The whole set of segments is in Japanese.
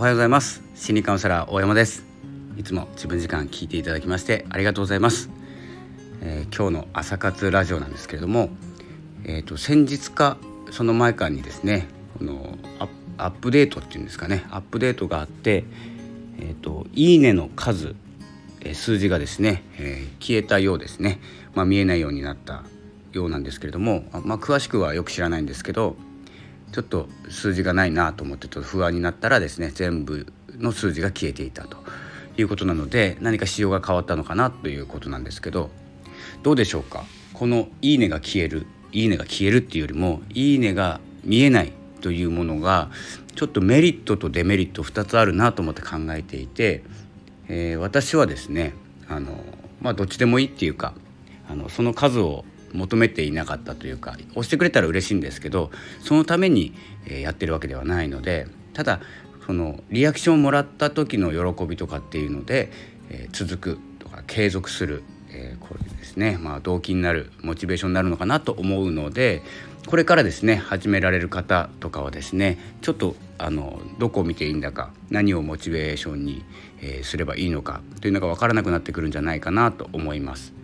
おはようございます。心理カウンセラー大山です。いつも自分時間聞いていただきましてありがとうございます、えー、今日の朝活ラジオなんですけれどもえっ、ー、と先日かその前かにですねこのアップデートっていうんですかねアップデートがあってえっ、ー、といいねの数数字がですね、えー、消えたようですね、まあ、見えないようになったようなんですけれども、まあ、詳しくはよく知らないんですけどちょっと数字がないなと思ってちょっと不安になったらですね全部の数字が消えていたということなので何か仕様が変わったのかなということなんですけどどうでしょうか？この「いいね」が消える「いいね」が消えるっていうよりも「いいね」が見えないというものがちょっとメリットとデメリット2つあるなと思って考えていて、えー、私はですねあの、まあ、どっちでもいいっていうかあのその数を求めていなかったというか押してくれたら嬉しいんですけどそのためにやってるわけではないのでただそのリアクションをもらった時の喜びとかっていうので、え、続くとか継続する、え、これですね、まあ、動機になるモチベーションになるのかなと思うのでこれからですね始められる方とかはですねちょっとあのどこを見ていいんだか何をモチベーションに、え、すればいいのかというのが分からなくなってくるんじゃないかなと思います。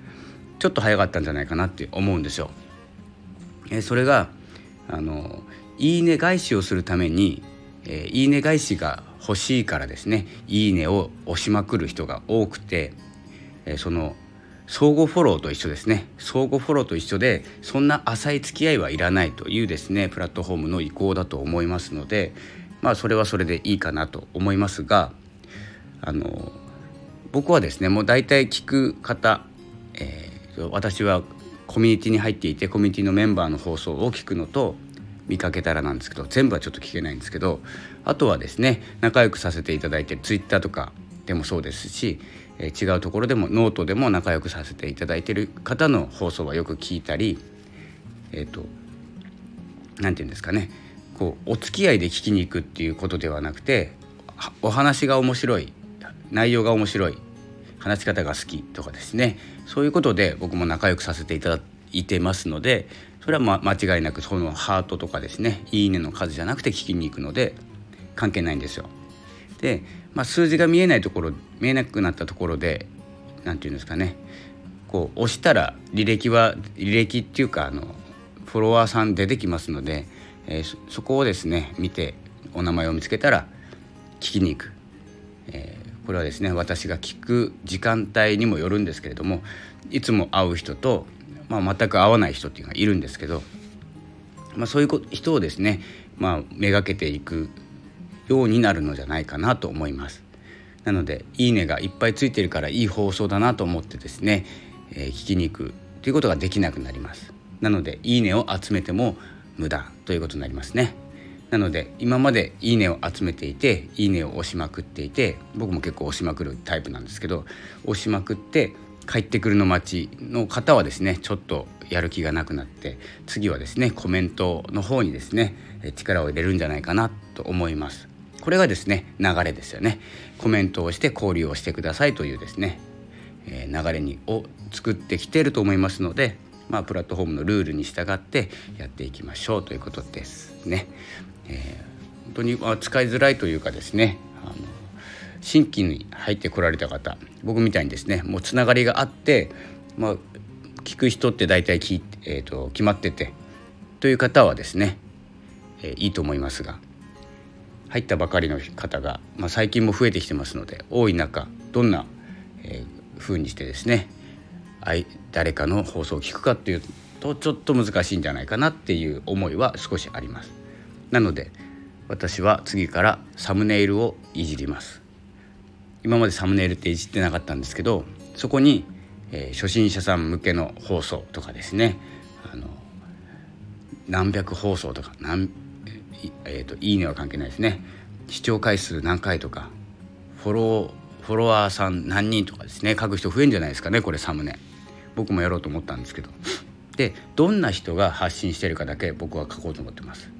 ちょっと早かったんじゃないかなって思うんですよ。えー、それがあのいいね返しをするために、えー、いいね返しが欲しいからですねいいねを押しまくる人が多くて、えー、その相互フォローと一緒ですね相互フォローと一緒でそんな浅い付き合いはいらないというですねプラットフォームの意向だと思いますのでまあそれはそれでいいかなと思いますがあの僕はですねもう大体聞く方、私はコミュニティに入っていてコミュニティのメンバーの放送を聞くのと見かけたらなんですけど全部はちょっと聞けないんですけどあとはですね仲良くさせていただいてるツイッターとかでもそうですし、え、違うところでもノートでも仲良くさせていただいてる方の放送はよく聞いたりえっ、ー、と何て言うんですかねこうお付き合いで聞きに行くっていうことではなくてお話が面白い内容が面白い話し方が好きとかですね。そういうことで僕も仲良くさせていただいてますのでそれはま間違いなくそのハートとかですね。いいねの数じゃなくて聞きに行くので関係ないんですよ。で、まあ、数字が見えないところ見えなくなったところで何て言うんですかね。こう押したら履歴は履歴っていうかあのフォロワーさん出てきますので、えー、そこをですね見てお名前を見つけたら聞きに行く、え、これはですね私が聞く時間帯にもよるんですけれどもいつも会う人と、まあ、全く会わない人っていうのがいるんですけど、まあ、そういう人をですね、まあ、めがけていくようになるのじゃないかなと思います。なので「いいね」がいっぱいついてるからいい放送だなと思ってですね、えー、聞きに行くということができなくなります。なので「いいね」を集めても無駄ということになりますね。なので今まで「いいね」を集めていて「いいね」を押しまくっていて僕も結構押しまくるタイプなんですけど押しまくって帰ってくるの待ちの方はですねちょっとやる気がなくなって次はですねコメントの方にですね力を入れるんじゃないかなと思います。これがですね流れですよねコメントをして交流をしてくださいというですね、流れにを作ってきていると思いますのでまあ、プラットフォームのルールに従ってやっていきましょうということですね。えー、本当に、ま、使いづらいというかですねあの新規に入ってこられた方僕みたいにですねもうつながりがあって、まあ、聞く人って大体聞、えーと決まっててという方はですね、えー、いいと思いますが入ったばかりの方が、まあ、最近も増えてきてますので多い中どんな、えー、風にしてですね誰かの放送を聞くかっていうとちょっと難しいんじゃないかなっていう思いは少しあります。なので私は次からサムネイルをいじります。今までサムネイルっていじってなかったんですけどそこに、えー、初心者さん向けの放送とかですねあの何百放送とか何えーと、いいねは関係ないですね視聴回数何回とかフォローフォロワーさん何人とかですね書く人増えるんじゃないですかねこれサムネ僕もやろうと思ったんですけど。でどんな人が発信してるかだけ僕は書こうと思ってます。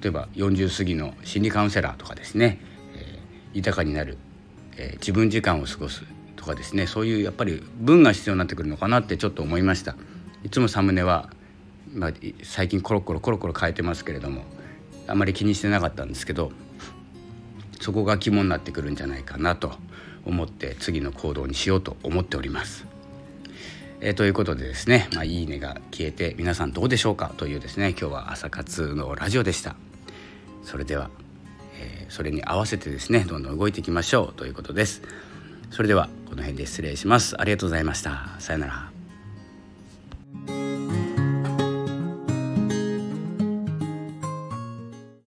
例えば40過ぎの心理カウンセラーとかですね、えー、豊かになる、えー、自分時間を過ごすとかですね。そういうやっぱり文が必要になってくるのかなってちょっと思いました。いつもサムネは、まあ、最近コロコロコロコロ変えてますけれどもあまり気にしてなかったんですけどそこが肝になってくるんじゃないかなと思って次の行動にしようと思っております。えー、ということでですね、まあ、いいねが消えて皆さんどうでしょうかというですね今日は朝活のラジオでした。それでは、えー、それに合わせてですねどんどん動いていきましょうということです。それではこの辺で失礼します。ありがとうございました。さよなら。